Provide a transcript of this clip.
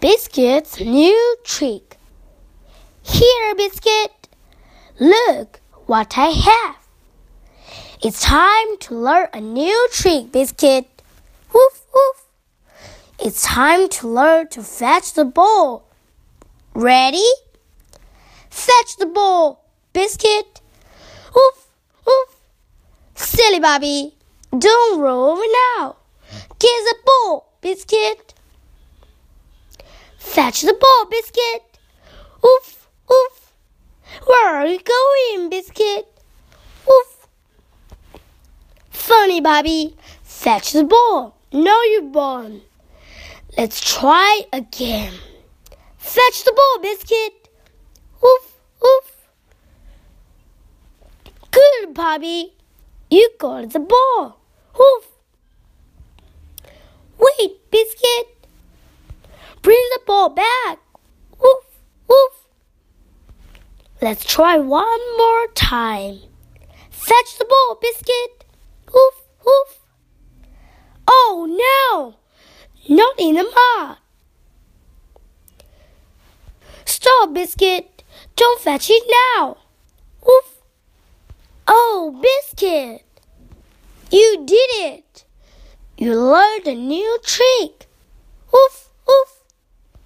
Biscuit's new trick. Here, Biscuit. Look what I have. It's time to learn a new trick, Biscuit. Woof, woof. It's time to learn to fetch the ball. Ready? Fetch the ball, Biscuit. Woof, woof. Silly Bobby, don't roll over now. Get the ball, Biscuit. Fetch the ball, Biscuit. Oof, oof. Where are you going, Biscuit? Oof. Funny, Bobby. Fetch the ball. No, you're born. Let's try again. Fetch the ball, Biscuit. Oof, oof. Good, Bobby. You got the ball. Oof. Wait, Biscuit. Ball back. Woof, woof. Let's try one more time. Fetch the ball, Biscuit. Woof, woof. Oh no! Not in the mud. Stop, Biscuit. Don't fetch it now. Woof. Oh, Biscuit. You did it. You learned a new trick.